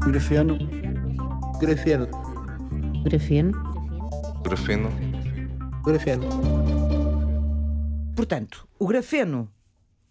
Grafeno. Grafeno. Grafeno. Grafeno. Grafeno. Portanto, o grafeno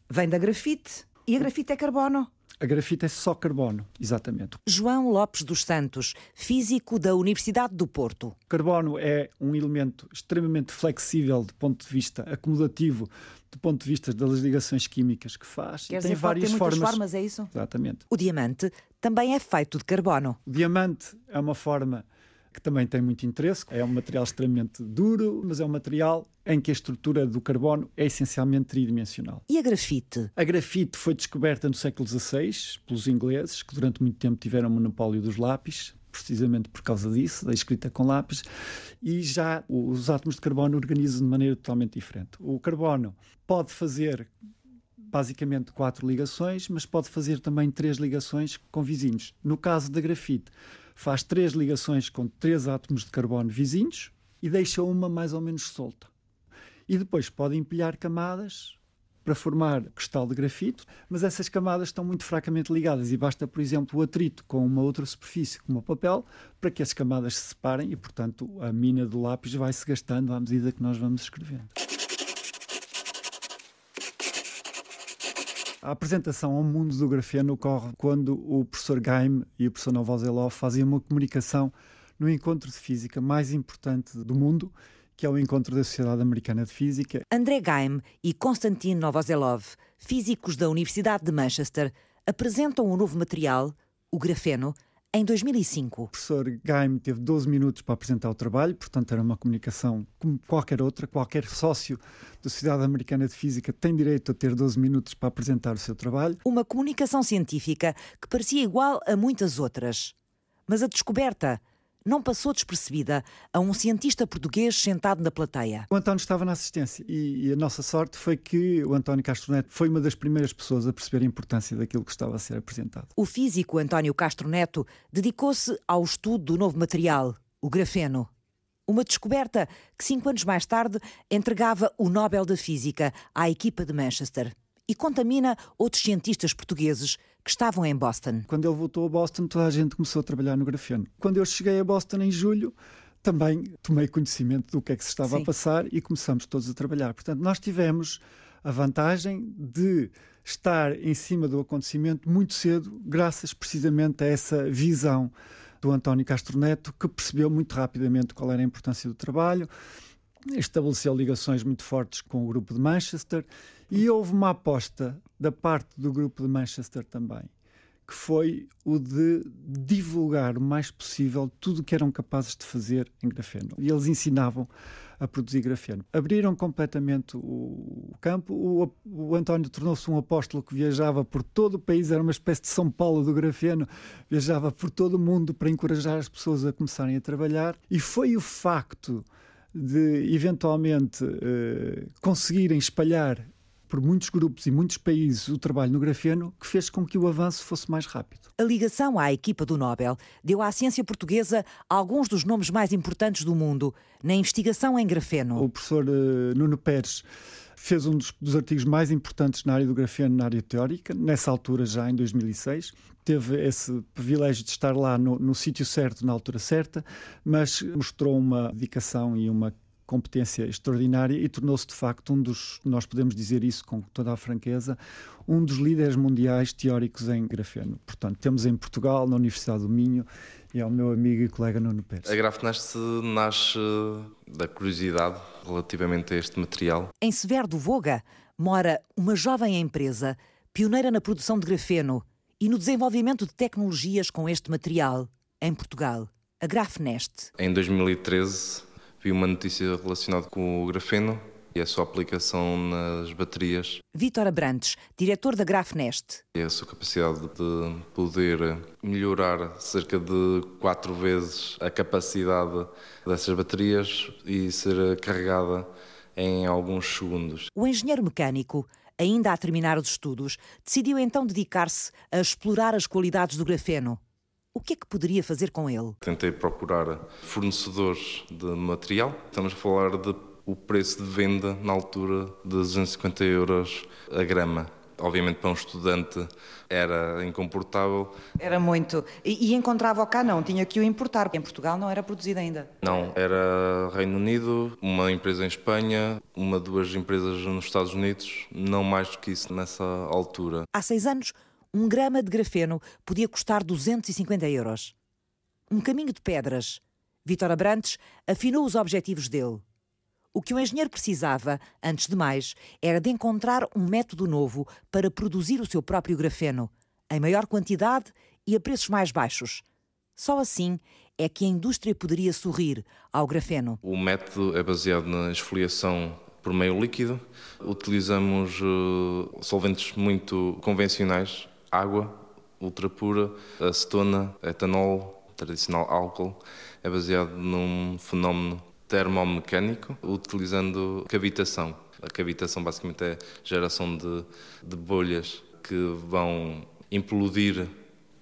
vem da grafite e a grafite é carbono. A grafite é só carbono, exatamente. João Lopes dos Santos, físico da Universidade do Porto. Carbono é um elemento extremamente flexível do ponto de vista acomodativo, do ponto de vista das ligações químicas que faz. Quer tem dizer, várias tem muitas formas. formas, é isso? Exatamente. O diamante também é feito de carbono. O diamante é uma forma que também tem muito interesse. É um material extremamente duro, mas é um material em que a estrutura do carbono é essencialmente tridimensional. E a grafite? A grafite foi descoberta no século XVI pelos ingleses, que durante muito tempo tiveram o monopólio dos lápis, precisamente por causa disso, da escrita com lápis, e já os átomos de carbono organizam de maneira totalmente diferente. O carbono pode fazer basicamente quatro ligações, mas pode fazer também três ligações com vizinhos. No caso da grafite, faz três ligações com três átomos de carbono vizinhos e deixa uma mais ou menos solta. E depois pode empilhar camadas para formar cristal de grafito, mas essas camadas estão muito fracamente ligadas e basta, por exemplo, o atrito com uma outra superfície, como o papel, para que as camadas se separem e, portanto, a mina do lápis vai se gastando à medida que nós vamos escrevendo. A apresentação ao mundo do grafeno ocorre quando o professor Gaim e o professor Novoselov fazem uma comunicação no encontro de física mais importante do mundo, que é o encontro da Sociedade Americana de Física. André Gaim e Konstantin Novoselov, físicos da Universidade de Manchester, apresentam um novo material, o grafeno, em 2005. O professor Gaim teve 12 minutos para apresentar o trabalho, portanto era uma comunicação como qualquer outra. Qualquer sócio da Sociedade Americana de Física tem direito a ter 12 minutos para apresentar o seu trabalho. Uma comunicação científica que parecia igual a muitas outras. Mas a descoberta não passou despercebida a um cientista português sentado na plateia. O António estava na assistência e, e, a nossa sorte foi que o António Castro Neto foi uma das primeiras pessoas a perceber a importância daquilo que estava a ser apresentado. O físico António Castro Neto dedicou-se ao estudo do novo material, o grafeno. Uma descoberta que, cinco anos mais tarde, entregava o Nobel da Física à equipa de Manchester e contamina outros cientistas portugueses que estavam em Boston. Quando ele voltou a Boston, toda a gente começou a trabalhar no grafeno. Quando eu cheguei a Boston em julho, também tomei conhecimento do que é que se estava Sim. a passar e começamos todos a trabalhar. Portanto, nós tivemos a vantagem de estar em cima do acontecimento muito cedo, graças precisamente a essa visão do António Castro Neto, que percebeu muito rapidamente qual era a importância do trabalho, estabeleceu ligações muito fortes com o grupo de Manchester e houve uma aposta da parte do grupo de Manchester também, que foi o de divulgar o mais possível tudo o que eram capazes de fazer em grafeno. E eles ensinavam a produzir grafeno. Abriram completamente o campo. O, o António tornou-se um apóstolo que viajava por todo o país, era uma espécie de São Paulo do grafeno, viajava por todo o mundo para encorajar as pessoas a começarem a trabalhar. E foi o facto de eventualmente uh, conseguirem espalhar por muitos grupos e muitos países o trabalho no grafeno que fez com que o avanço fosse mais rápido. A ligação à equipa do Nobel deu à ciência portuguesa alguns dos nomes mais importantes do mundo na investigação em grafeno. O professor uh, Nuno Pérez fez um dos, dos, artigos mais importantes na área do grafeno, na área teórica, nessa altura já em 2006. Teve esse privilégio de estar lá no, no sítio certo, na altura certa, mas mostrou uma dedicação e uma competência extraordinária e tornou-se de facto um dos, nós podemos dizer isso com toda a franqueza, um dos líderes mundiais teóricos em grafeno. Portanto, temos em Portugal, na Universidade do Minho, e ao meu amigo e colega Nuno Pérez. A Grafnest nasce da curiosidade relativamente a este material. Em Severo do Voga mora uma jovem empresa pioneira na produção de grafeno e no desenvolvimento de tecnologias com este material em Portugal, a Grafnest. Em 2013 vi uma notícia relacionada com o grafeno e a sua aplicação nas baterias. Vítor Abrantes, diretor da Grafnest. E a sua capacidade de poder melhorar cerca de quatro vezes a capacidade dessas baterias e ser carregada em alguns segundos. O engenheiro mecânico, ainda a terminar os estudos, decidiu então dedicar-se a explorar as qualidades do grafeno. O que é que poderia fazer com ele? Tentei procurar fornecedores de material. Estamos a falar de o preço de venda na altura de 250 euros a grama. obviamente para um estudante era incomportável. Era muito. E, e encontrava-o cá não, tinha que o importar. Em Portugal não era produzido ainda. Não, era Reino Unido, uma empresa em Espanha, uma, duas empresas nos Estados Unidos, não mais do que isso nessa altura. Há seis anos, um grama de grafeno podia custar 250 euros. Um caminho de pedras. Vitor Abrantes afinou os objetivos dele. O que o engenheiro precisava, antes de mais, era de encontrar um método novo para produzir o seu próprio grafeno, em maior quantidade e a preços mais baixos. Só assim é que a indústria poderia sorrir ao grafeno. O método é baseado na esfoliação por meio líquido. Utilizamos uh, solventes muito convencionais, água ultra pura, acetona, etanol, tradicional álcool. É baseado num fenómeno termomecânico, utilizando cavitação. A cavitação basicamente é geração de, de bolhas que vão implodir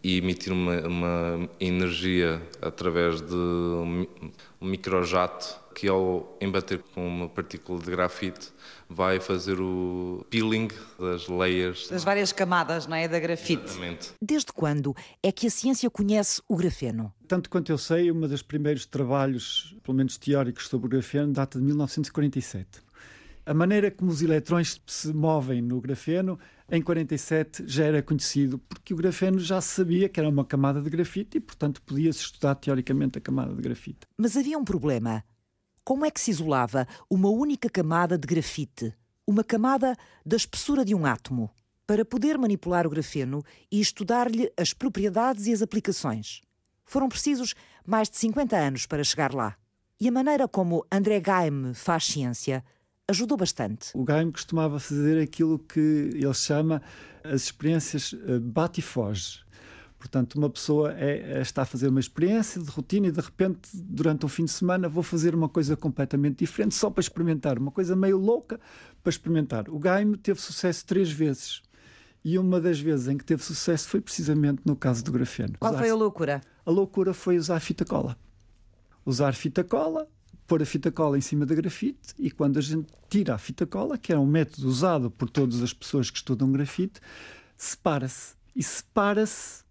e emitir uma, uma energia através de um microjato que ao embater com uma partícula de grafite vai fazer o peeling das layers. Das várias camadas, não é? Da grafite. Exatamente. Desde quando é que a ciência conhece o grafeno? Tanto quanto eu sei, um dos primeiros trabalhos, pelo menos teóricos, sobre o grafeno data de 1947. A maneira como os eletrões se movem no grafeno, em 47 já era conhecido, porque o grafeno já se sabia que era uma camada de grafite e, portanto, podia-se estudar teoricamente a camada de grafite. Mas havia um problema. Como é que se isolava uma única camada de grafite, uma camada da espessura de um átomo, para poder manipular o grafeno e estudar-lhe as propriedades e as aplicações? Foram precisos mais de 50 anos para chegar lá. E a maneira como André Gaime faz ciência ajudou bastante. O Gaime costumava fazer aquilo que ele chama as experiências eh, bate e foge. Portanto, uma pessoa é, é, está a fazer uma experiência de rotina e de repente, durante um fim de semana, vou fazer uma coisa completamente diferente só para experimentar, uma coisa meio louca para experimentar. O Gaime teve sucesso três vezes. E uma das vezes em que teve sucesso foi precisamente no caso do grafeno. Qual usar foi a loucura? A loucura foi usar fita cola. Usar fita cola, pôr a fita cola em cima da grafite e quando a gente tira a fita cola, que é um método usado por todas as pessoas que estudam grafite, separa-se. E separa-se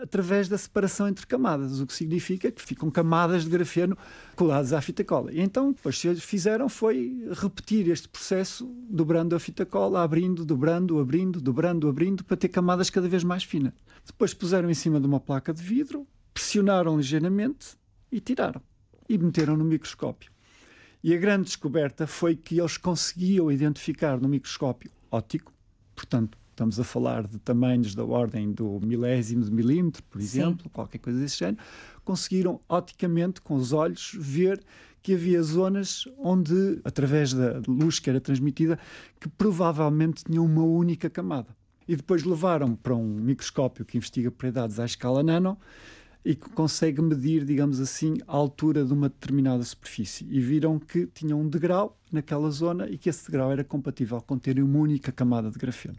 através da separação entre camadas, o que significa que ficam camadas de grafeno coladas à fita cola. E então, o que eles fizeram foi repetir este processo, dobrando a fita cola, abrindo, dobrando, abrindo, dobrando, abrindo, para ter camadas cada vez mais finas. Depois puseram em cima de uma placa de vidro, pressionaram ligeiramente e tiraram. E meteram no microscópio. E a grande descoberta foi que eles conseguiam identificar no microscópio óptico, portanto, Estamos a falar de tamanhos da ordem do milésimo de milímetro, por exemplo, Sim. qualquer coisa desse género. Conseguiram, oticamente, com os olhos, ver que havia zonas onde, através da luz que era transmitida, que provavelmente tinham uma única camada. E depois levaram para um microscópio que investiga propriedades à escala nano e que consegue medir, digamos assim, a altura de uma determinada superfície. E viram que tinham um degrau naquela zona e que esse degrau era compatível com terem uma única camada de grafeno.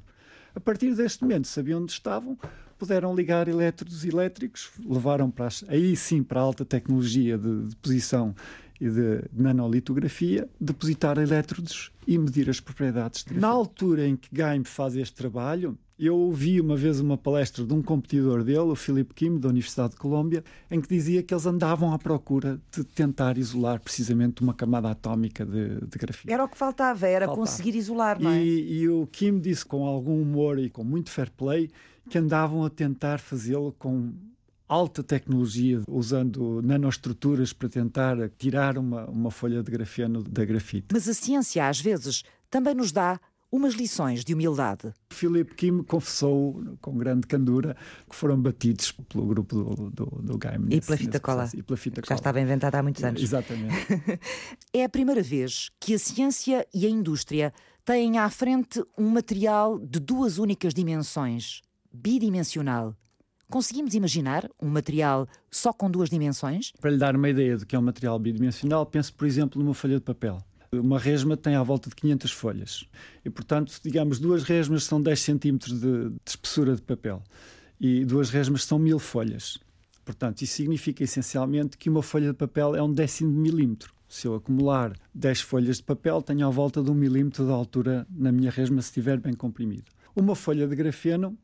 A partir deste momento, sabiam onde estavam, puderam ligar elétrodos elétricos, levaram para as, aí sim para a alta tecnologia de deposição e de nanolitografia, depositar elétrodos e medir as propriedades. Na altura em que Gaim faz este trabalho, eu ouvi uma vez uma palestra de um competidor dele, o Philip Kim, da Universidade de Colômbia, em que dizia que eles andavam à procura de tentar isolar precisamente uma camada atómica de, de grafite. Era o que faltava, era faltava. conseguir isolar, não é? E, e o Kim disse com algum humor e com muito fair play que andavam a tentar fazê-lo com alta tecnologia, usando nanoestruturas para tentar tirar uma, uma folha de grafeno da grafite. Mas a ciência, às vezes, também nos dá umas lições de humildade. Philip Kim confessou com grande candura que foram batidos pelo grupo do, do, do E pela fita cola. E pela fita Já cola. estava inventada há muitos anos. Exatamente. é a primeira vez que a ciência e a indústria têm à frente um material de duas únicas dimensões, bidimensional. Conseguimos imaginar um material só com duas dimensões? Para lhe dar uma ideia do que é um material bidimensional, pense, por exemplo, numa folha de papel. Uma resma tem à volta de 500 folhas. E, portanto, digamos, duas resmas são 10 centímetros de, de espessura de papel. E duas resmas são mil folhas. Portanto, isso significa essencialmente que uma folha de papel é um décimo de milímetro. Se eu acumular 10 folhas de papel, tenho à volta de um milímetro de altura na minha resma, se estiver bem comprimido. Uma folha de grafeno,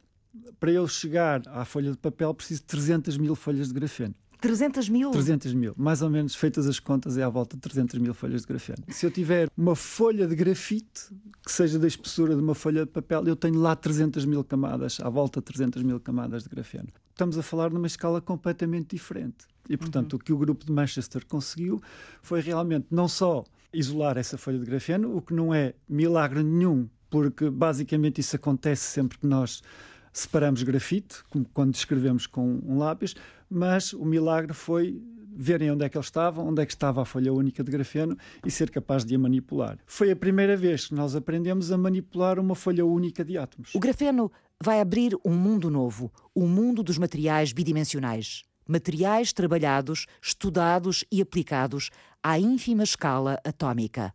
para ele chegar à folha de papel, precisa de 300 mil folhas de grafeno. 300 mil? 300 mil. Mais ou menos, feitas as contas, é à volta de 300 mil folhas de grafeno. Se eu tiver uma folha de grafite, que seja da espessura de uma folha de papel, eu tenho lá 300 mil camadas, à volta de 300 mil camadas de grafeno. Estamos a falar numa escala completamente diferente. E, portanto, uhum. o que o grupo de Manchester conseguiu foi realmente não só isolar essa folha de grafeno, o que não é milagre nenhum, porque basicamente isso acontece sempre que nós separamos grafite, como quando escrevemos com um lápis, mas o milagre foi verem onde é que ele estava, onde é que estava a folha única de grafeno e ser capaz de a manipular. Foi a primeira vez que nós aprendemos a manipular uma folha única de átomos. O grafeno vai abrir um mundo novo, o mundo dos materiais bidimensionais. Materiais trabalhados, estudados e aplicados à ínfima escala atómica.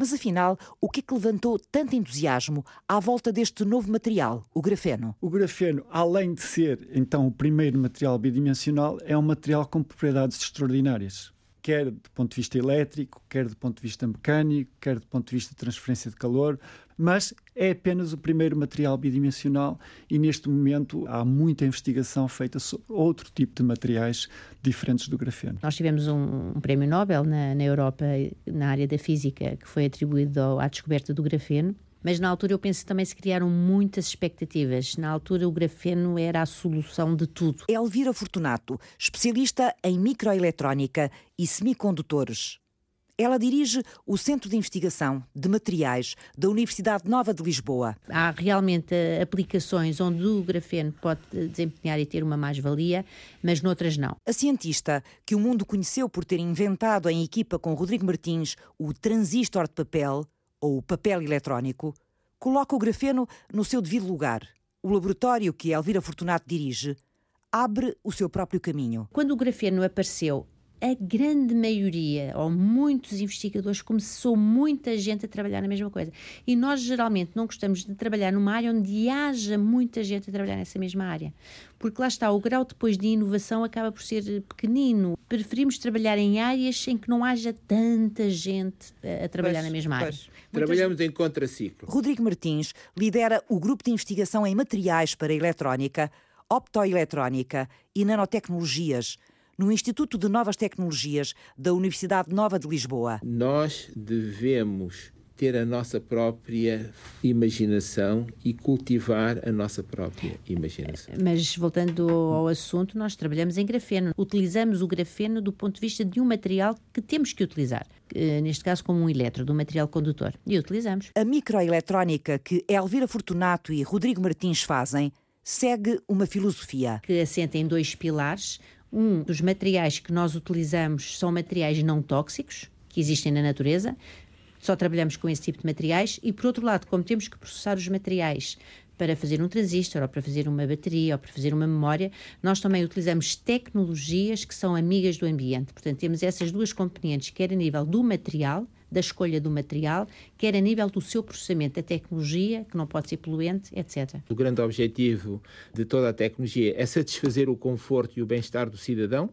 Mas afinal, o que é que levantou tanto entusiasmo à volta deste novo material, o grafeno? O grafeno, além de ser então o primeiro material bidimensional, é um material com propriedades extraordinárias quer do ponto de vista elétrico, quer do ponto de vista mecânico, quer do ponto de vista de transferência de calor, mas é apenas o primeiro material bidimensional e neste momento há muita investigação feita sobre outro tipo de materiais diferentes do grafeno. Nós tivemos um, um prémio Nobel na, na Europa na área da física que foi atribuído ao, à descoberta do grafeno mas na altura eu penso que também se criaram muitas expectativas. Na altura o grafeno era a solução de tudo. Elvira Fortunato, especialista em microeletrónica e semicondutores. Ela dirige o Centro de Investigação de Materiais da Universidade Nova de Lisboa. Há realmente aplicações onde o grafeno pode desempenhar e ter uma mais-valia, mas noutras não. A cientista, que o mundo conheceu por ter inventado em equipa com Rodrigo Martins o transistor de papel, ou o papel eletrónico, coloca o grafeno no seu devido lugar. O laboratório que Elvira Fortunato dirige abre o seu próprio caminho. Quando o grafeno apareceu, a grande maioria, ou muitos investigadores, começou muita gente a trabalhar na mesma coisa. E nós geralmente não gostamos de trabalhar numa área onde haja muita gente a trabalhar nessa mesma área. Porque lá está, o grau depois de inovação acaba por ser pequenino. Preferimos trabalhar em áreas em que não haja tanta gente a, trabalhar pois, na mesma área. Trabalhamos em contraciclo. Rodrigo Martins lidera o grupo de investigação em materiais para eletrónica, optoeletrónica e nanotecnologias no Instituto de Novas Tecnologias da Universidade Nova de Lisboa. Nós devemos ter a nossa própria imaginação e cultivar a nossa própria imaginação. Mas voltando ao assunto, nós trabalhamos em grafeno. Utilizamos o grafeno do ponto de vista de um material que temos que utilizar. Neste caso, como um elétrodo, um material condutor. E utilizamos. A microeletrónica que Elvira Fortunato e Rodrigo Martins fazem segue uma filosofia. Que assenta em dois pilares. Um dos materiais que nós utilizamos são materiais não tóxicos, que existem na natureza, só trabalhamos com esse tipo de materiais, e por outro lado, como temos que processar os materiais para fazer um transistor, ou para fazer uma bateria, ou para fazer uma memória, nós também utilizamos tecnologias que são amigas do ambiente. Portanto, temos essas duas componentes, quer a nível do material, da escolha do material, quer a nível do seu processamento, da tecnologia, que não pode ser poluente, etc. O grande objetivo de toda a tecnologia é satisfazer o conforto e o bem-estar do cidadão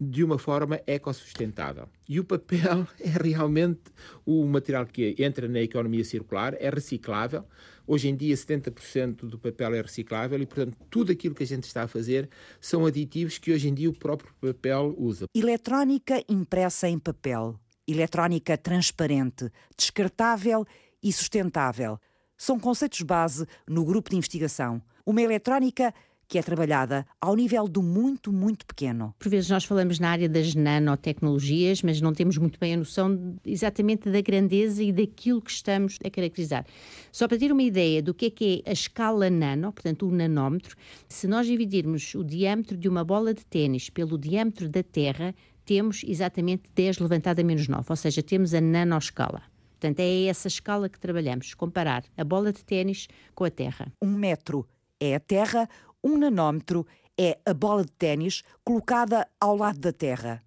de uma forma ecossustentável. E o papel é realmente o material que entra na economia circular, é reciclável. Hoje em dia, 70% do papel é reciclável e, portanto, tudo aquilo que a gente está a fazer são aditivos que hoje em dia o próprio papel usa. Eletrónica impressa em papel eletrónica transparente, descartável e sustentável. São conceitos base no grupo de investigação. Uma eletrónica que é trabalhada ao nível do muito, muito pequeno. Por vezes nós falamos na área das nanotecnologias, mas não temos muito bem a noção exatamente da grandeza e daquilo que estamos a caracterizar. Só para ter uma ideia do que é que é a escala nano, portanto o nanómetro, se nós dividirmos o diâmetro de uma bola de ténis pelo diâmetro da Terra, temos exatamente 10 levantado a menos 9, ou seja, temos a nanoscala. Portanto, é essa escala que trabalhamos, comparar a bola de ténis com a Terra. Um metro é a Terra, um nanómetro é a bola de ténis colocada ao lado da Terra.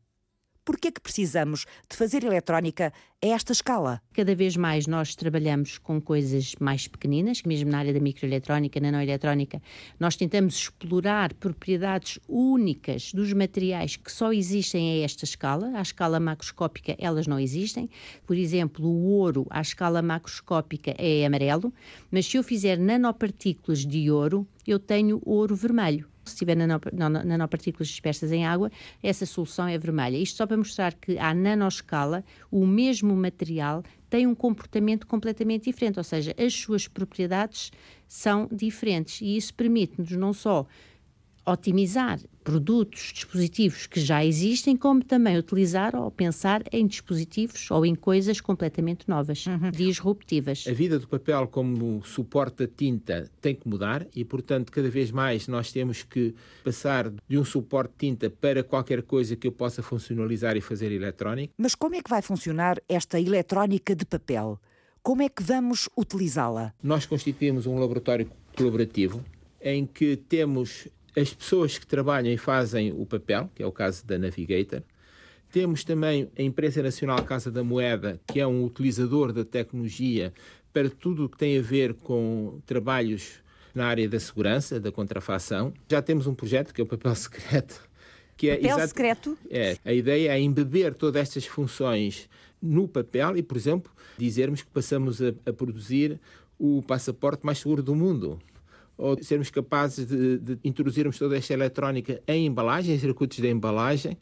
Por que é que precisamos de fazer eletrónica a esta escala? Cada vez mais nós trabalhamos com coisas mais pequeninas, mesmo na área da microeletrónica, nanoeletrónica, nós tentamos explorar propriedades únicas dos materiais que só existem a esta escala. À escala macroscópica, elas não existem. Por exemplo, o ouro à escala macroscópica é amarelo, mas se eu fizer nanopartículas de ouro, eu tenho ouro vermelho se tiver nanopartículas dispersas em água, essa solução é vermelha. Isto só para mostrar que à nanoscala o mesmo material tem um comportamento completamente diferente, ou seja, as suas propriedades são diferentes e isso permite-nos não só otimizar produtos, dispositivos que já existem, como também utilizar ou pensar em dispositivos ou em coisas completamente novas, uhum. disruptivas. A vida do papel como suporte da tinta tem que mudar e, portanto, cada vez mais nós temos que passar de um suporte de tinta para qualquer coisa que eu possa funcionalizar e fazer eletrónico. Mas como é que vai funcionar esta eletrónica de papel? Como é que vamos utilizá-la? Nós constituímos um laboratório colaborativo em que temos as pessoas que trabalham e fazem o papel, que é o caso da Navigator. Temos também a Empresa Nacional Casa da Moeda, que é um utilizador da tecnologia para tudo o que tem a ver com trabalhos na área da segurança, da contrafação. Já temos um projeto que é o papel secreto. Que é papel exato, secreto? É. A ideia é embeber todas estas funções no papel e, por exemplo, dizermos que passamos a, a produzir o passaporte mais seguro do mundo ou sermos capazes de, de introduzirmos toda esta eletrónica em embalagem, em circuitos de embalagem,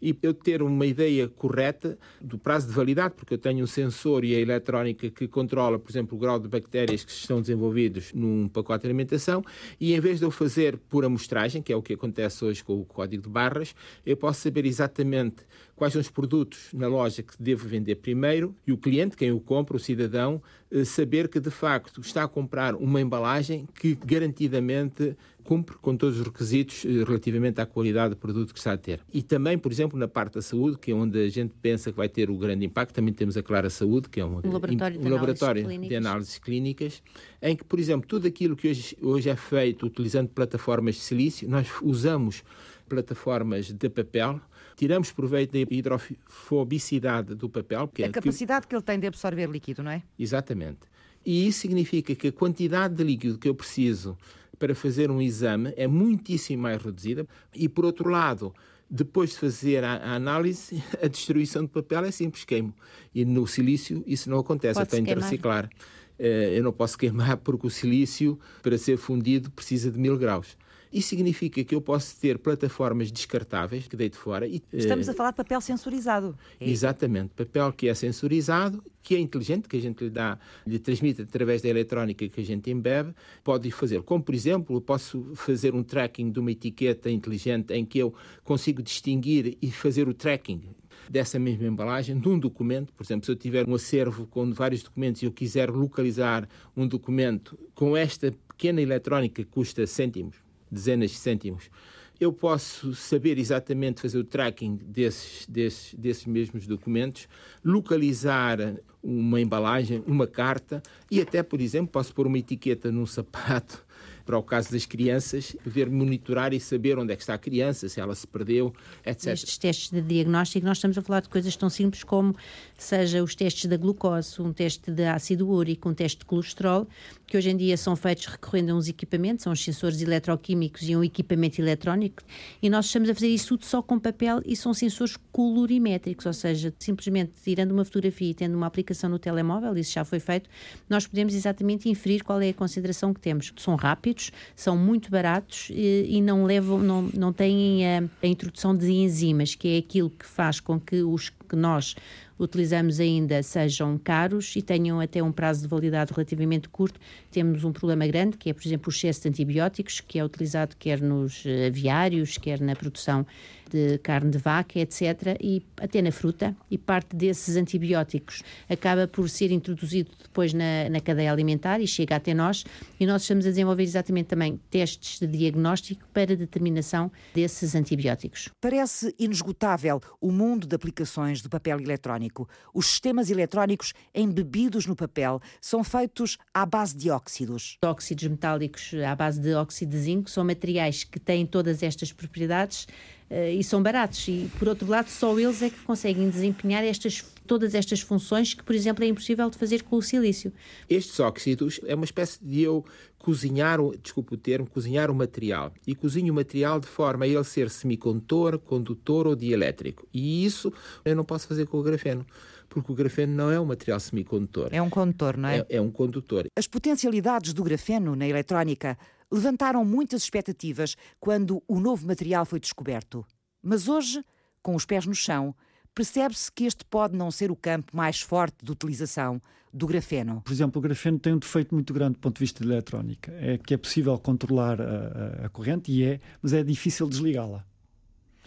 e eu ter uma ideia correta do prazo de validade, porque eu tenho um sensor e a eletrónica que controla, por exemplo, o grau de bactérias que estão desenvolvidos num pacote de alimentação, e em vez de eu fazer por amostragem, que é o que acontece hoje com o código de barras, eu posso saber exatamente quais são os produtos na loja que devo vender primeiro e o cliente, quem o compra, o cidadão, eh, saber que de facto está a comprar uma embalagem que garantidamente cumpre com todos os requisitos eh, relativamente à qualidade do produto que está a ter. E também, por exemplo, na parte da saúde, que é onde a gente pensa que vai ter o grande impacto, também temos a Clara Saúde, que é um, um laboratório, de, um laboratório análises de análises clínicas, em que, por exemplo, tudo aquilo que hoje, hoje é feito utilizando plataformas de silício, nós usamos plataformas de papel, tiramos proveito da hidrofobicidade do papel. Que a é capacidade que... que ele tem de absorver líquido, não é? Exatamente. E isso significa que a quantidade de líquido que eu preciso para fazer um exame é muitíssimo mais reduzida. E, por outro lado, depois de fazer a, a, análise, a destruição do papel é simples, queimo. E no silício isso não acontece, eu tenho de reciclar. Eh, eu não posso queimar porque o silício, para ser fundido, precisa de mil graus. Isso significa que eu posso ter plataformas descartáveis que deito fora. E, Estamos a falar de papel sensorizado. É Exatamente, papel que é sensorizado, que é inteligente, que a gente lhe dá, lhe transmite através da eletrónica que a gente embebe, pode fazer. Como, por exemplo, eu posso fazer um tracking de uma etiqueta inteligente em que eu consigo distinguir e fazer o tracking dessa mesma embalagem num documento. Por exemplo, se eu tiver um acervo com vários documentos e eu quiser localizar um documento com esta pequena eletrónica que custa cêntimos, dezenas de cêntimos, eu posso saber exatamente fazer o tracking desses, desses, desses mesmos documentos, localizar uma embalagem, uma carta e até, por exemplo, posso pôr uma etiqueta num sapato para o caso das crianças, ver monitorar e saber onde é que está a criança, se ela se perdeu, etc. Estes testes de diagnóstico, nós estamos a falar de coisas tão simples como seja os testes da glucose, um teste de ácido úrico, um teste de colesterol, que hoje em dia são feitos recorrendo a uns equipamentos, são os sensores eletroquímicos e um equipamento eletrónico, e nós estamos a fazer isso tudo só com papel e são sensores colorimétricos, ou seja, simplesmente tirando uma fotografia e tendo uma aplicação no telemóvel, isso já foi feito, nós podemos exatamente inferir qual é a consideração que temos. São rápidos, são muito baratos e, e não levam, não, não têm a, a, introdução de enzimas, que é aquilo que faz com que os que nós utilizamos ainda sejam caros e tenham até um prazo de validade relativamente curto. Temos um problema grande, que é, por exemplo, o excesso de antibióticos, que é utilizado quer nos aviários, quer na produção de carne de vaca, etc., e até na fruta, e parte desses antibióticos acaba por ser introduzido depois na, na cadeia alimentar e chega até nós, e nós estamos a desenvolver exatamente também testes de diagnóstico para determinação desses antibióticos. Parece inesgotável o mundo de aplicações do papel eletrónico. Os sistemas eletrónicos embebidos no papel são feitos à base de óxidos. Óxidos metálicos à base de óxido de zinco são materiais que têm todas estas propriedades e são baratos. E, por outro lado, só eles é que conseguem desempenhar estas, todas estas funções que, por exemplo, é impossível de fazer com o silício. Estes óxidos é uma espécie de eu cozinhar, desculpe o termo, cozinhar o material. E cozinho o material de forma a ele ser semicondutor, condutor ou dielétrico. E isso eu não posso fazer com o grafeno porque o grafeno não é um material semicondutor. É um condutor, não é? É, é um condutor. As potencialidades do grafeno na eletrónica levantaram muitas expectativas quando o novo material foi descoberto. Mas hoje, com os pés no chão, percebe-se que este pode não ser o campo mais forte de utilização do grafeno. Por exemplo, o grafeno tem um defeito muito grande do ponto de vista de eletrónica. É que é possível controlar a, a, corrente, e é, mas é difícil desligá-la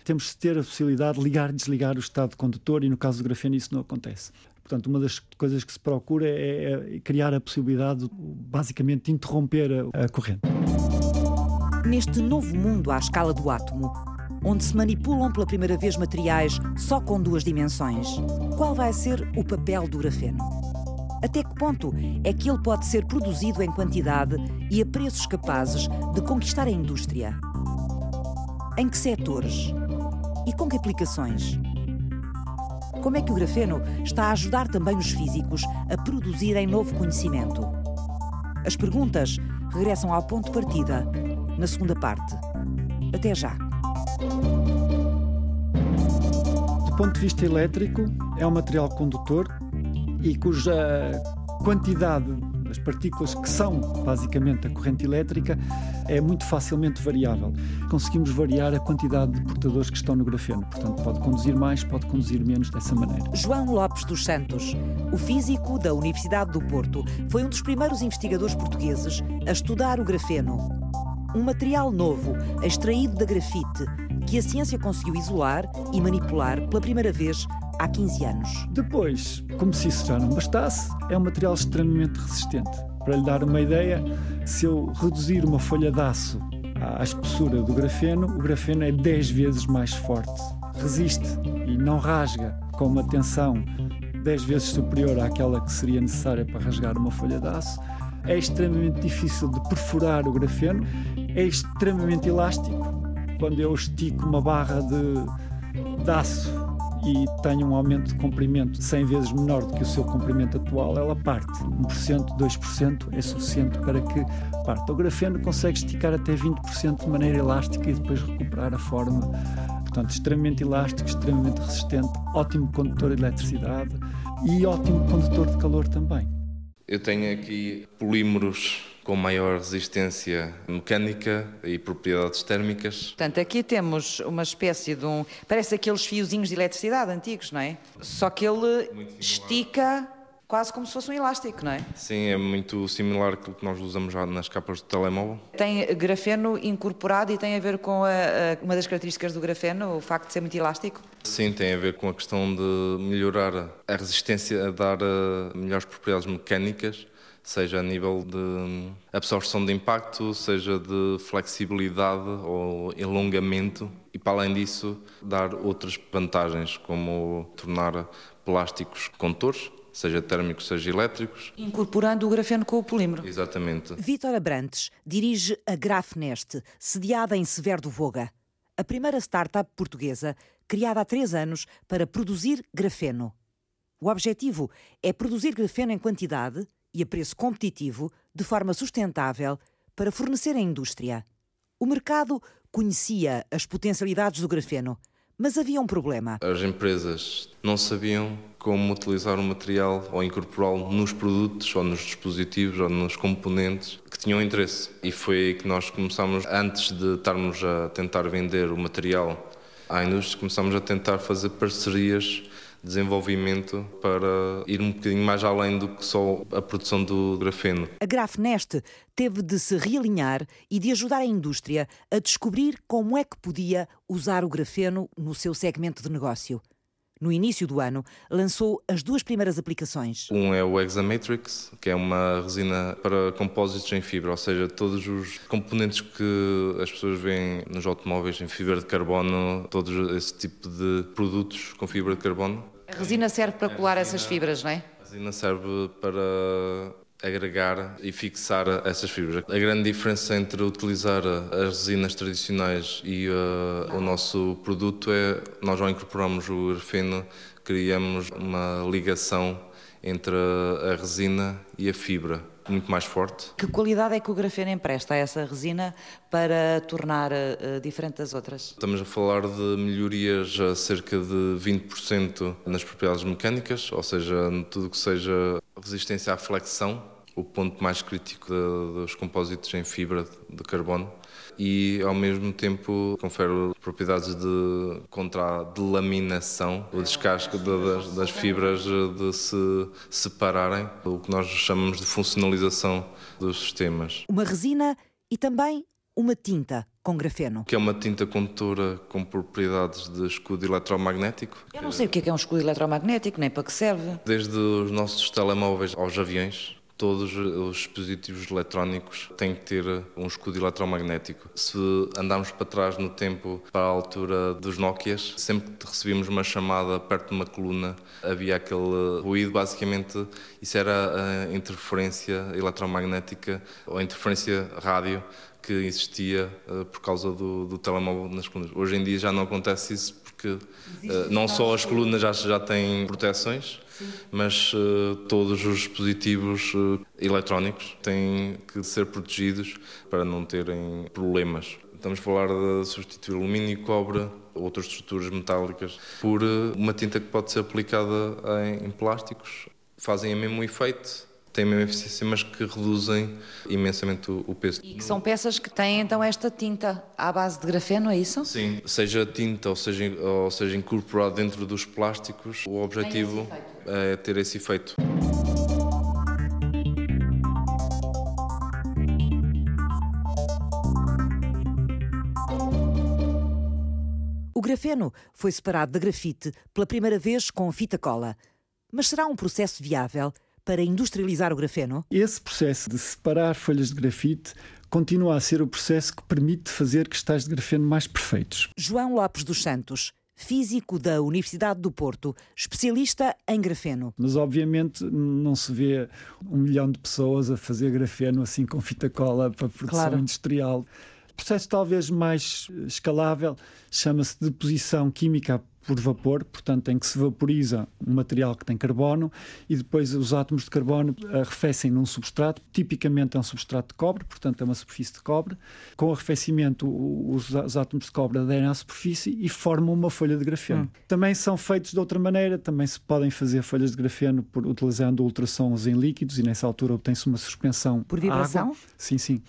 temos de ter a possibilidade de ligar e desligar o estado condutor e no caso do grafeno isso não acontece. Portanto, uma das coisas que se procura é, é criar a possibilidade, basicamente, de interromper a, a corrente. Neste novo mundo à escala do átomo, onde se manipulam pela primeira vez materiais só com duas dimensões, qual vai ser o papel do grafeno? Até que ponto é que ele pode ser produzido em quantidade e a preços capazes de conquistar a indústria? Em que setores? E com que aplicações? Como é que o grafeno está a ajudar também os físicos a produzirem novo conhecimento? As perguntas regressam ao ponto de partida, na segunda parte. Até já. Do ponto de vista elétrico, é um material condutor e cuja quantidade as partículas que são basicamente a corrente elétrica é muito facilmente variável. Conseguimos variar a quantidade de portadores que estão no grafeno, portanto pode conduzir mais, pode conduzir menos dessa maneira. João Lopes dos Santos, o físico da Universidade do Porto, foi um dos primeiros investigadores portugueses a estudar o grafeno. Um material novo, extraído da grafite, que a ciência conseguiu isolar e manipular pela primeira vez há 15 anos. Depois, como se isso já não bastasse, é um material extremamente resistente. Para lhe dar uma ideia, se eu reduzir uma folha de aço à espessura do grafeno, o grafeno é 10 vezes mais forte. Resiste e não rasga com uma tensão 10 vezes superior àquela que seria necessária para rasgar uma folha de aço. É extremamente difícil de perfurar o grafeno, é extremamente elástico. Quando eu estico uma barra de, de aço e tem um aumento de comprimento 100 vezes menor do que o seu comprimento atual, ela parte. 1%, 2% é suficiente para que parte. O grafeno consegue esticar até 20% de maneira elástica e depois recuperar a forma. Portanto, extremamente elástico, extremamente resistente, ótimo condutor de eletricidade e ótimo condutor de calor também. Eu tenho aqui polímeros com maior resistência mecânica e propriedades térmicas. Portanto, aqui temos uma espécie de um. Parece aqueles fiozinhos de eletricidade antigos, não é? Só que ele estica quase como se fosse um elástico, não é? Sim, é muito similar àquilo que nós usamos já nas capas do telemóvel. Tem grafeno incorporado e tem a ver com a, a, uma das características do grafeno, o facto de ser muito elástico? Sim, tem a ver com a questão de melhorar a resistência, a dar a eh, melhores propriedades mecânicas seja a nível de absorção de impacto, seja de flexibilidade ou alongamento e, para além disso, dar outras vantagens, como tornar plásticos condutores, seja térmicos, seja elétricos. Incorporando o grafeno com o polímero. Exatamente. Vítor Abrantes dirige a Grafnest, sediada em Severo do Voga, a primeira startup portuguesa criada há três anos para produzir grafeno. O objetivo é produzir grafeno em quantidade e a preço competitivo, de forma sustentável, para fornecer à indústria. O mercado conhecia as potencialidades do grafeno, mas havia um problema. As empresas não sabiam como utilizar o material ou incorporá-lo nos produtos ou nos dispositivos ou nos componentes que tinham interesse. E foi aí que nós começámos, antes de estarmos a tentar vender o material à indústria, começámos a tentar fazer parcerias desenvolvimento para ir um bocadinho mais além do que só a produção do grafeno. A Grafnest teve de se realinhar e de ajudar a indústria a descobrir como é que podia usar o grafeno no seu segmento de negócio. No início do ano, lançou as duas primeiras aplicações. Um é o Examatrix, que é uma resina para compósitos em fibra, ou seja, todos os componentes que as pessoas veem nos automóveis em fibra de carbono, todo esse tipo de produtos com fibra de carbono, a resina serve para colar essas fibras, não é? A resina serve para agregar e fixar essas fibras. A grande diferença entre utilizar as resinas tradicionais e uh, o nosso produto é nós ao incorporamos o grafeno, criamos uma ligação entre a resina e a fibra muito mais forte. Que qualidade é que o grafeno empresta a essa resina para tornar uh, diferente das outras? Estamos a falar de melhorias a cerca de 20% nas propriedades mecânicas, ou seja, tudo que seja resistência à flexão, o ponto mais crítico de, dos compósitos em fibra de carbono e ao mesmo tempo confere propriedades de contra a delaminação, o descasque das, das fibras de se separarem, o que nós chamamos de funcionalização dos sistemas. Uma resina e também uma tinta com grafeno. Que é uma tinta condutora com propriedades de escudo eletromagnético. Eu não sei o que é um escudo eletromagnético, nem para que serve. Desde os nossos telemóveis aos aviões, todos os dispositivos eletrónicos têm que ter um escudo eletromagnético. Se andarmos para trás no tempo, para a altura dos Nokias, sempre que recebíamos uma chamada perto de uma coluna, havia aquele ruído. Basicamente, isso era a interferência eletromagnética ou interferência rádio que existia uh, por causa do, do, telemóvel nas colunas. Hoje em dia já não acontece isso porque uh, não só as colunas já, já têm proteções, mas uh, todos os dispositivos uh, eletrónicos têm que ser protegidos para não terem problemas. Estamos a falar de substituir alumínio e cobre, outras estruturas metálicas, por uma tinta que pode ser aplicada em, em plásticos. Fazem o mesmo efeito, têm a mesma eficiência, mas que reduzem imensamente o, o, peso. E que são peças que têm então esta tinta à base de grafeno, é isso? Sim, seja tinta ou seja, ou seja incorporado dentro dos plásticos, o objetivo é ter esse efeito. O grafeno foi separado da grafite pela primeira vez com fita cola. Mas será um processo viável para industrializar o grafeno? Esse processo de separar folhas de grafite continua a ser o processo que permite fazer cristais de grafeno mais perfeitos. João Lopes dos Santos, físico da Universidade do Porto, especialista em grafeno. Mas obviamente não se vê um milhão de pessoas a fazer grafeno assim com fita cola para produção claro. industrial. O processo talvez mais escalável chama-se deposição química por vapor, portanto, em que se vaporiza um material que tem carbono e depois os átomos de carbono arrefecem num substrato, tipicamente é um substrato de cobre, portanto, é uma superfície de cobre. Com o arrefecimento, os, os átomos de cobre aderem à superfície e formam uma folha de grafeno. Hum. Também são feitos de outra maneira, também se podem fazer folhas de grafeno por, utilizando ultrassons em líquidos e nessa altura obtém-se uma suspensão. Por vibração? Água. Sim, sim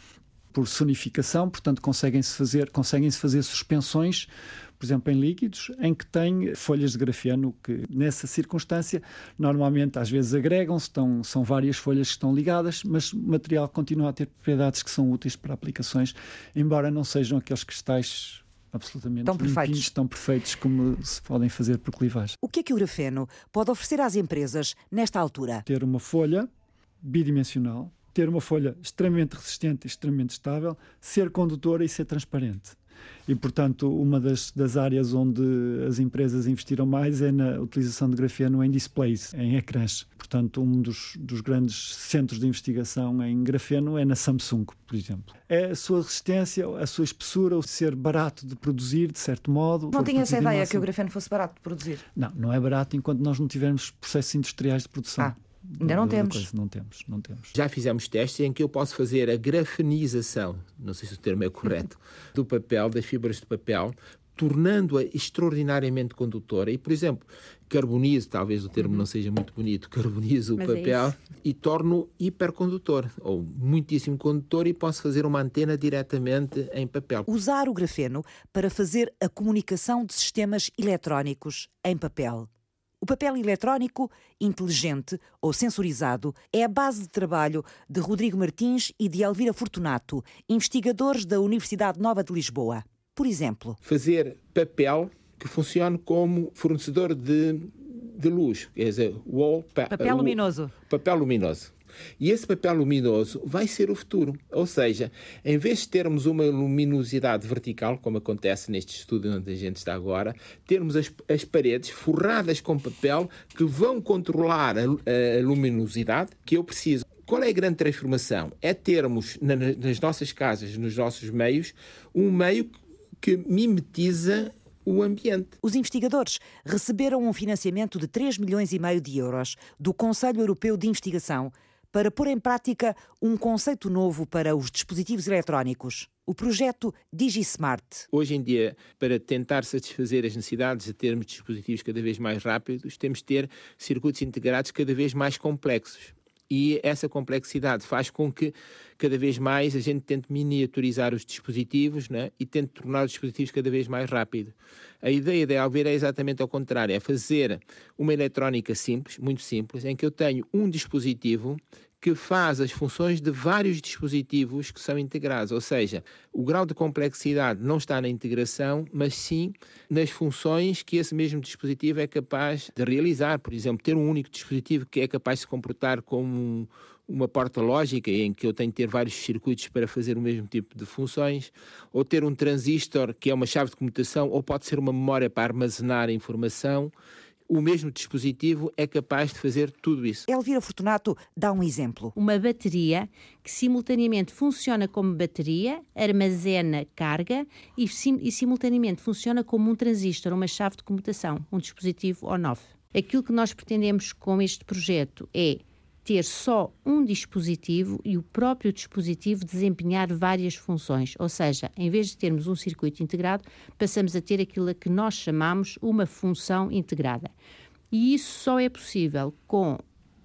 por sonificação, portanto conseguem-se fazer, conseguem -se fazer suspensões por exemplo, em líquidos, em que tem folhas de grafeno que, nessa circunstância, normalmente às vezes agregam-se, são várias folhas que estão ligadas, mas o material continua a ter propriedades que são úteis para aplicações, embora não sejam aqueles cristais absolutamente tão perfeitos. tão perfeitos como se podem fazer por clivagem. O que é que o grafeno pode oferecer às empresas nesta altura? Ter uma folha bidimensional, ter uma folha extremamente resistente e extremamente estável, ser condutora e ser transparente. E, portanto, uma das, das áreas onde as empresas investiram mais é na utilização de grafeno em displays, em ecrãs. Portanto, um dos, dos grandes centros de investigação em grafeno é na Samsung, por exemplo. É a sua resistência, a sua espessura, o ser barato de produzir, de certo modo. Não tinha essa ideia que o grafeno fosse barato de produzir? Não, não é barato enquanto nós não tivermos processos industriais de produção. Ah. Ainda não temos. Coisa. Não temos, não temos. Já fizemos testes em que eu posso fazer a grafenização, não sei se o termo é correto, do papel, das fibras de papel, tornando-a extraordinariamente condutora e, por exemplo, carbonizo, talvez o termo não seja muito bonito, carbonizo o Mas é papel é e torno hipercondutor, ou muitíssimo condutor e posso fazer uma antena diretamente em papel. Usar o grafeno para fazer a comunicação de sistemas eletrónicos em papel. O papel eletrónico inteligente ou sensorizado é a base de trabalho de Rodrigo Martins e de Elvira Fortunato, investigadores da Universidade Nova de Lisboa. Por exemplo, fazer papel que funcione como fornecedor de de luz, quer dizer, wall papel luminoso. Papel luminoso. E esse papel luminoso vai ser o futuro. Ou seja, em vez de termos uma luminosidade vertical, como acontece neste estudo onde a gente está agora, termos as, as paredes forradas com papel que vão controlar a, a luminosidade que eu preciso. Qual é a grande transformação? É termos nas nossas casas, nos nossos meios, um meio que mimetiza o ambiente. Os investigadores receberam um financiamento de 3 milhões e meio de euros do Conselho Europeu de Investigação para pôr em prática um conceito novo para os dispositivos eletrónicos. O projeto DigiSmart. Hoje em dia, para tentar satisfazer as necessidades de termos dispositivos cada vez mais rápidos, temos de ter circuitos integrados cada vez mais complexos. E essa complexidade faz com que cada vez mais a gente tente miniaturizar os dispositivos né? e tente tornar os dispositivos cada vez mais rápido. A ideia da Alveira é exatamente ao contrário, é fazer uma eletrónica simples, muito simples, em que eu tenho um dispositivo que faz as funções de vários dispositivos que são integrados, ou seja, o grau de complexidade não está na integração, mas sim nas funções que esse mesmo dispositivo é capaz de realizar. Por exemplo, ter um único dispositivo que é capaz de se comportar como uma porta lógica em que eu tenho que ter vários circuitos para fazer o mesmo tipo de funções, ou ter um transistor que é uma chave de comutação, ou pode ser uma memória para armazenar informação o mesmo dispositivo é capaz de fazer tudo isso. Elvira Fortunato dá um exemplo. Uma bateria que simultaneamente funciona como bateria, armazena carga e, sim, e simultaneamente funciona como um transistor, uma chave de comutação, um dispositivo on-off. Aquilo que nós pretendemos com este projeto é ter só um dispositivo e o próprio dispositivo desempenhar várias funções. Ou seja, em vez de termos um circuito integrado, passamos a ter aquilo a que nós chamamos uma função integrada. E isso só é possível com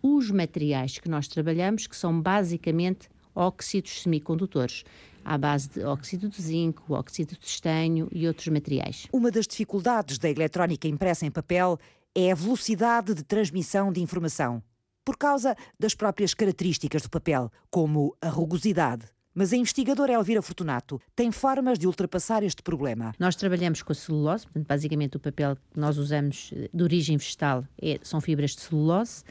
os materiais que nós trabalhamos, que são basicamente óxidos semicondutores, à base de óxido de zinco, óxido de estanho e outros materiais. Uma das dificuldades da eletrónica impressa em papel é a velocidade de transmissão de informação por causa das próprias características do papel, como a rugosidade. Mas a investigadora Elvira Fortunato tem formas de ultrapassar este problema. Nós trabalhamos com a celulose, portanto, basicamente o papel que nós usamos eh, de origem vegetal é, são fibras de celulose,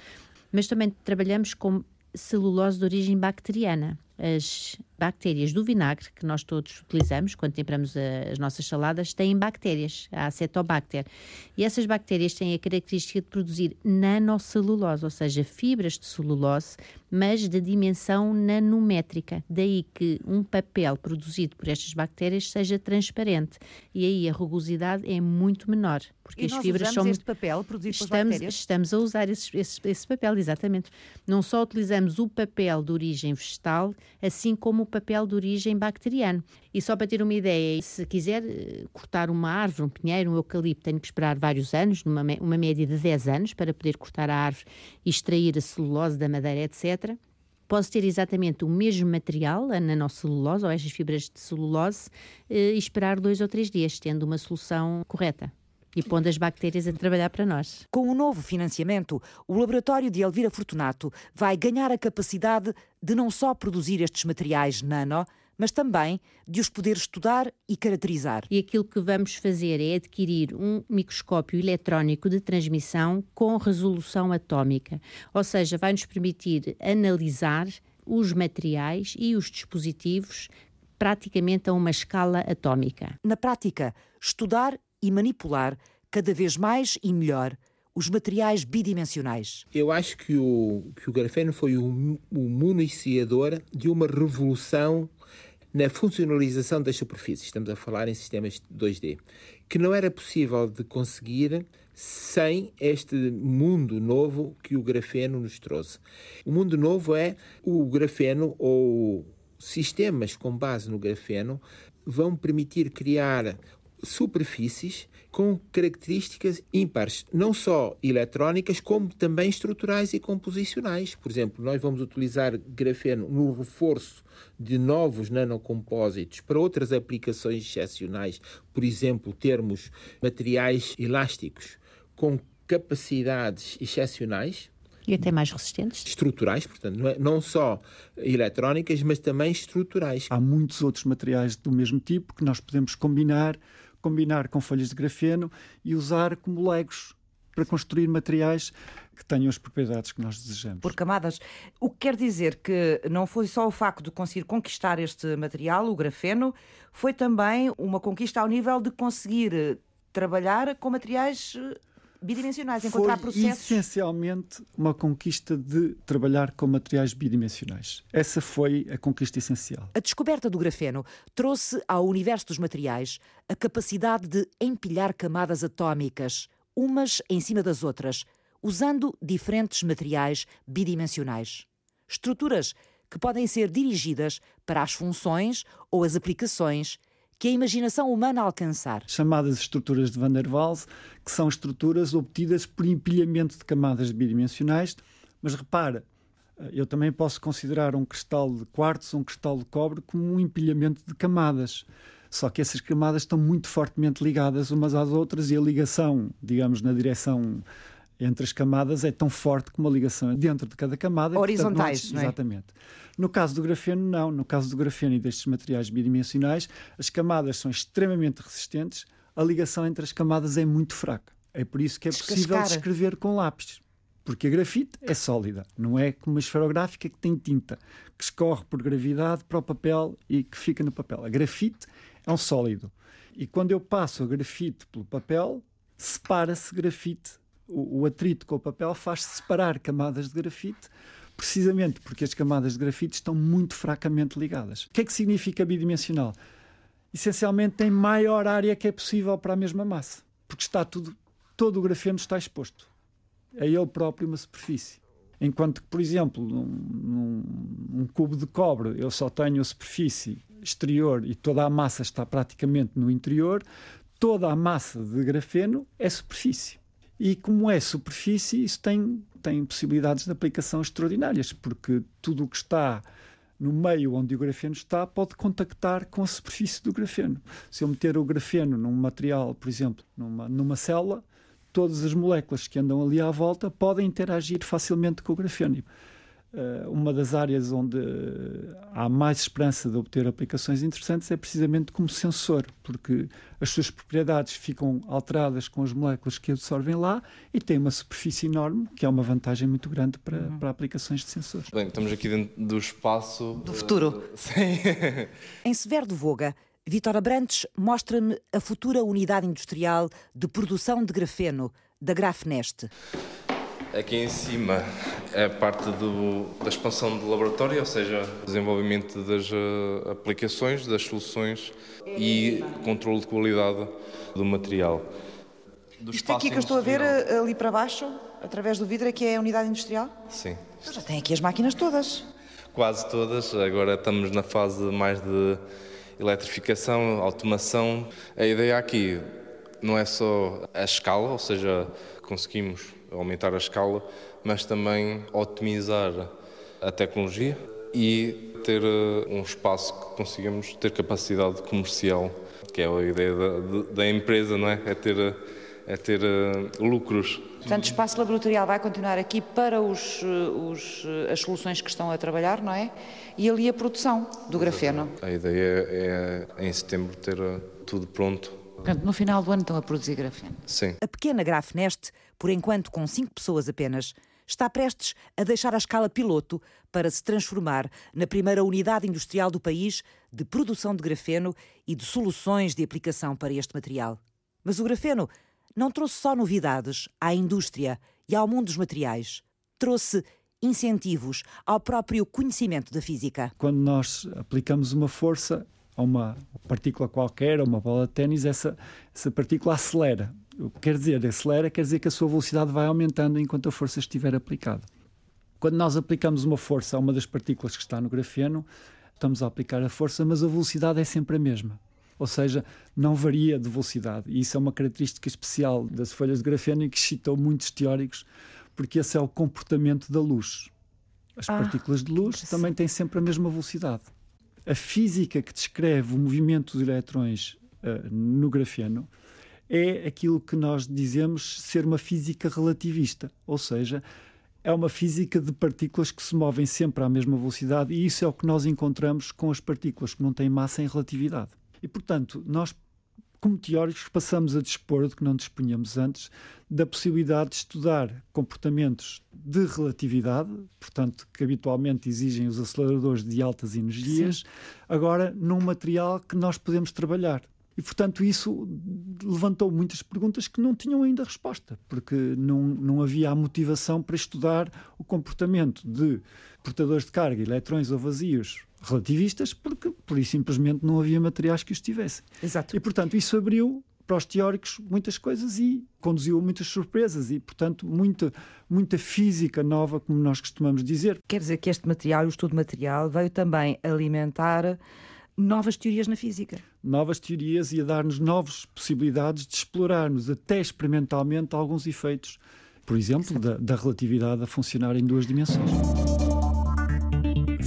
mas também trabalhamos com celulose de origem bacteriana. As bactérias do vinagre que nós todos utilizamos quando temperamos as nossas saladas têm bactérias, a acetobacter. E essas bactérias têm a característica de produzir nanocelulose, ou seja, fibras de celulose, mas de dimensão nanométrica. Daí que um papel produzido por estas bactérias seja transparente. E aí a rugosidade é muito menor. Porque e as fibras são este papel produzido estamos, pelas bactérias? Estamos a usar esse, esse, esse papel, exatamente. Não só utilizamos o papel de origem vegetal, assim como o papel de origem bacteriano. E só para ter uma ideia, se quiser eh, cortar uma árvore, um pinheiro, um eucalipto, tenho que esperar vários anos, numa uma média de 10 anos, para poder cortar a árvore e extrair a celulose da madeira, etc. Posso ter exatamente o mesmo material, a nanocelulose ou estas fibras de celulose, eh, e esperar dois ou três dias, tendo uma solução correta e pondo as bactérias a trabalhar para nós. Com o novo financiamento, o laboratório de Elvira Fortunato vai ganhar a capacidade de não só produzir estes materiais nano, mas também de os poder estudar e caracterizar. E aquilo que vamos fazer é adquirir um microscópio eletrónico de transmissão com resolução atómica, ou seja, vai nos permitir analisar os materiais e os dispositivos praticamente a uma escala atómica. Na prática, estudar e manipular cada vez mais e melhor os materiais bidimensionais. Eu acho que o, que o grafeno foi o, o municiador de uma revolução na funcionalização das superfícies. Estamos a falar em sistemas 2D, que não era possível de conseguir sem este mundo novo que o grafeno nos trouxe. O mundo novo é o grafeno ou sistemas com base no grafeno vão permitir criar superfícies com características ímpares, não só eletrónicas, como também estruturais e composicionais. Por exemplo, nós vamos utilizar grafeno no reforço de novos nanocompósitos para outras aplicações excepcionais, por exemplo, termos materiais elásticos com capacidades excepcionais, e até mais resistentes? Estruturais, portanto, não, é, não só eletrónicas, mas também estruturais. Há muitos outros materiais do mesmo tipo que nós podemos combinar combinar com folhas de grafeno e usar como legos para construir materiais que tenham as propriedades que nós desejamos. Por camadas. O que quer dizer que não foi só o facto de conseguir conquistar este material, o grafeno, foi também uma conquista ao nível de conseguir eh, trabalhar com materiais eh, bidimensionais, encontrar foi processos. essencialmente uma conquista de trabalhar com materiais bidimensionais. Essa foi a conquista essencial. A descoberta do grafeno trouxe ao universo dos materiais a capacidade de empilhar camadas atómicas, umas em cima das outras, usando diferentes materiais bidimensionais. Estruturas que podem ser dirigidas para as funções ou as aplicações que a imaginação humana alcançar. Chamadas estruturas de Van der Waals, que são estruturas obtidas por empilhamento de camadas bidimensionais, mas repara, eu também posso considerar um cristal de quartzo, um cristal de cobre, como um empilhamento de camadas. Só que essas camadas estão muito fortemente ligadas umas às outras e a ligação, digamos, na direção entre as camadas é tão forte como a ligação dentro de cada camada. Horizontais, portanto, não é? Exatamente. No caso do grafeno, não. No caso do grafeno e destes materiais bidimensionais, as camadas são extremamente resistentes, a ligação entre as camadas é muito fraca. É por isso que é possível Descascar. descrever com lápis. Porque a grafite é sólida, não é como uma esferográfica que tem tinta, que escorre por gravidade para o papel e que fica no papel. A grafite é um sólido. E quando eu passo a grafite pelo papel, separa-se grafite. O, atrito com o papel faz separar camadas de grafite, precisamente porque as camadas de grafite estão muito fracamente ligadas. O que é que significa bidimensional? Essencialmente tem maior área que é possível para a mesma massa, porque está tudo, todo o grafeno está exposto a ele próprio uma superfície. Enquanto que, por exemplo, num, num, num cubo de cobre eu só tenho a superfície exterior e toda a massa está praticamente no interior, toda a massa de grafeno é superfície. E como é superfície, isso tem, tem possibilidades de aplicação extraordinárias, porque tudo o que está no meio onde o grafeno está pode contactar com a superfície do grafeno. Se eu meter o grafeno num material, por exemplo, numa, numa célula, todas as moléculas que andam ali à volta podem interagir facilmente com o grafeno. Uh, uma das áreas onde há mais esperança de obter aplicações interessantes é precisamente como sensor, porque as suas propriedades ficam alteradas com as moléculas que absorvem lá e tem uma superfície enorme, que é uma vantagem muito grande para, uhum. para aplicações de sensores. Bem, estamos aqui dentro do espaço do futuro. Sim. em Severo do Voga, Vitor Abrantes mostra-me a futura unidade industrial de produção de grafeno da Grafnest. Aqui em cima é parte do, da expansão do laboratório, ou seja, desenvolvimento das uh, aplicações, das soluções e controle de qualidade do material. Do Isto aqui que eu estou a ver eh, ali para baixo, através do vidro, é que é a unidade industrial? Sim. Então já tem aqui as máquinas todas. Quase todas. Agora estamos na fase mais de eletrificação, automação. A ideia aqui não é só a escala, ou seja, conseguimos aumentar a escala, mas também otimizar a tecnologia e ter eh, um espaço que consigamos ter capacidade comercial, que é a ideia da, da empresa, não é? É ter, é ter uh, lucros. Portanto, o espaço laboratorial vai continuar aqui para os, eh, os, as soluções que estão a trabalhar, não é? E ali a produção do grafeno. A ideia é, é em setembro ter tudo pronto Portanto, no final do ano estão a produzir grafeno. Sim. A pequena Grafnest, por enquanto com cinco pessoas apenas, está prestes a deixar a escala piloto para se transformar na primeira unidade industrial do país de produção de grafeno e de soluções de aplicação para este material. Mas o grafeno não trouxe só novidades à indústria e ao mundo dos materiais. Trouxe incentivos ao próprio conhecimento da física. Quando nós aplicamos uma força, a uma partícula qualquer, a uma bola de ténis, essa, essa partícula acelera. O que quer dizer? Acelera quer dizer que a sua velocidade vai aumentando enquanto a força estiver aplicada. Quando nós aplicamos uma força a uma das partículas que está no grafeno, estamos a aplicar a força, mas a velocidade é sempre a mesma. Ou seja, não varia de velocidade. E isso é uma característica especial das folhas de grafeno e que excitou muitos teóricos, porque esse é o comportamento da luz. As ah, partículas de luz também têm sempre a mesma velocidade a física que descreve o movimento dos eletrões uh, no grafeno é aquilo que nós dizemos ser uma física relativista, ou seja, é uma física de partículas que se movem sempre à mesma velocidade e isso é o que nós encontramos com as partículas que não têm massa em relatividade. E, portanto, nós como teóricos, passamos a dispor, de que não dispunhamos antes, da possibilidade de estudar comportamentos de relatividade, portanto, que habitualmente exigem os aceleradores de altas energias, Sim. agora num material que nós podemos trabalhar. E, portanto, isso levantou muitas perguntas que não tinham ainda resposta, porque não, não havia a motivação para estudar o comportamento de portadores de carga, eletrões ou vazios relativistas, porque por isso simplesmente não havia materiais que os tivessem. Exato. E, portanto, isso abriu para os teóricos muitas coisas e conduziu a muitas surpresas e, portanto, muita, muita física nova, como nós costumamos dizer. Quer dizer que este material, o estudo material, veio também alimentar novas teorias na física. Novas teorias e a dar-nos novas possibilidades de explorarmos até experimentalmente alguns efeitos, por exemplo, da, da relatividade a funcionar em duas dimensões.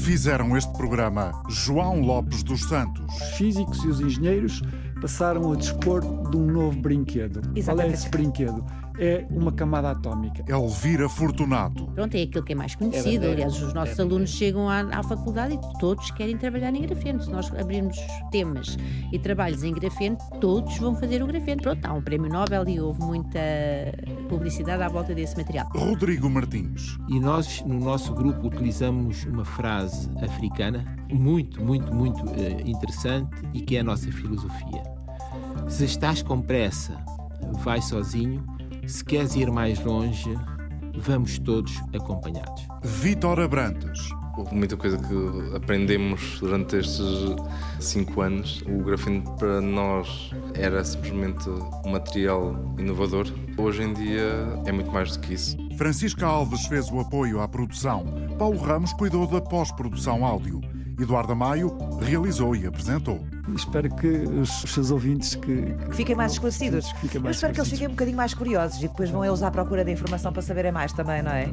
Fizeram este programa João Lopes dos Santos. Os físicos e os engenheiros passaram a dispor de um novo brinquedo. Exatamente. Qual é esse brinquedo? É uma camada atómica. Elvira Fortunato. Pronto, é aquilo que é mais conhecido. É Aliás, os nossos é alunos chegam à, à, faculdade e todos querem trabalhar em grafeno. Se nós abrirmos temas e trabalhos em grafeno, todos vão fazer o grafeno. Pronto, há um prémio Nobel e houve muita publicidade à volta desse material. Rodrigo Martins. E nós, no nosso grupo, utilizamos uma frase africana muito, muito, muito uh, interessante e que é a nossa filosofia. Se estás com pressa, vai sozinho se queres ir mais longe, vamos todos acompanhados. Vítor Abrantes. Houve muita coisa que aprendemos durante estes cinco anos. O grafeno para nós era simplesmente um material inovador. Hoje em dia é muito mais do que isso. Francisca Alves fez o apoio à produção. Paulo Ramos cuidou da pós-produção áudio. Eduardo Maio realizou e apresentou. Espero que os seus ouvintes que, que fiquem mais esclarecidos. Que, que mais Eu espero que eles fiquem um bocadinho mais curiosos e depois vão eles à procura da informação para saberem mais também, não é?